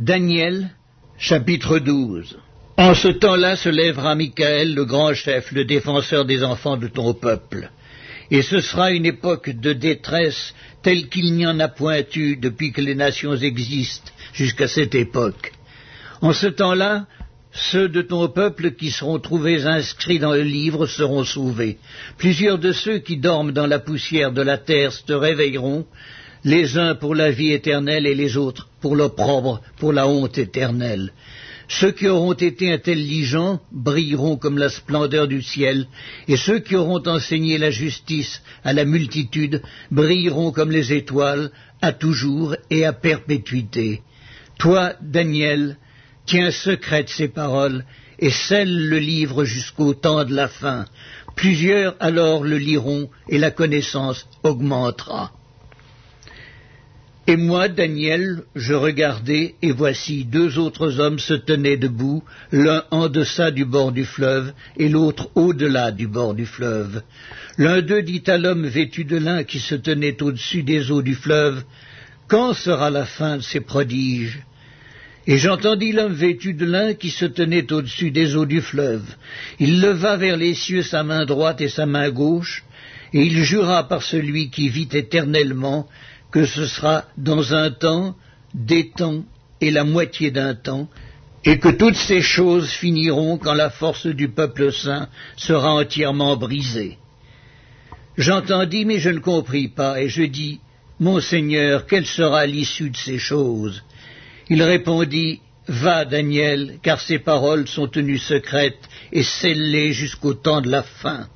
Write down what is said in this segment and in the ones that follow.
Daniel, chapitre 12 En ce temps-là se lèvera Michael, le grand chef, le défenseur des enfants de ton peuple. Et ce sera une époque de détresse telle qu'il n'y en a point eu depuis que les nations existent jusqu'à cette époque. En ce temps-là, ceux de ton peuple qui seront trouvés inscrits dans le livre seront sauvés. Plusieurs de ceux qui dorment dans la poussière de la terre se réveilleront, les uns pour la vie éternelle et les autres pour l'opprobre, pour la honte éternelle. Ceux qui auront été intelligents brilleront comme la splendeur du ciel, et ceux qui auront enseigné la justice à la multitude brilleront comme les étoiles, à toujours et à perpétuité. Toi, Daniel, tiens secrète ces paroles, et scelle le livre jusqu'au temps de la fin. Plusieurs alors le liront, et la connaissance augmentera. Et moi, Daniel, je regardais, et voici deux autres hommes se tenaient debout, l'un en deçà du bord du fleuve, et l'autre au-delà du bord du fleuve. L'un d'eux dit à l'homme vêtu de lin qui se tenait au-dessus des eaux du fleuve, Quand sera la fin de ces prodiges? Et j'entendis l'homme vêtu de lin qui se tenait au-dessus des eaux du fleuve. Il leva vers les cieux sa main droite et sa main gauche, et il jura par celui qui vit éternellement que ce sera dans un temps, des temps et la moitié d'un temps, et que toutes ces choses finiront quand la force du peuple saint sera entièrement brisée. J'entendis, mais je ne compris pas, et je dis, Mon Seigneur, quelle sera l'issue de ces choses? Il répondit, Va, Daniel, car ces paroles sont tenues secrètes et scellées jusqu'au temps de la fin.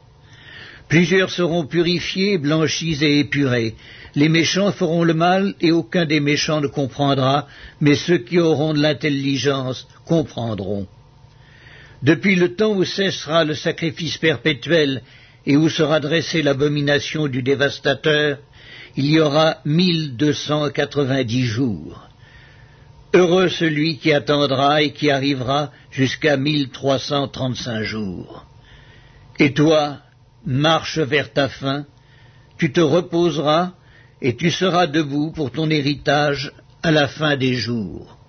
Plusieurs seront purifiés, blanchis et épurés. Les méchants feront le mal et aucun des méchants ne comprendra, mais ceux qui auront de l'intelligence comprendront. Depuis le temps où cessera le sacrifice perpétuel et où sera dressée l'abomination du dévastateur, il y aura mille deux cent quatre-vingt-dix jours. Heureux celui qui attendra et qui arrivera jusqu'à mille trois cent trente-cinq jours. Et toi, marche vers ta fin, tu te reposeras, et tu seras debout pour ton héritage à la fin des jours.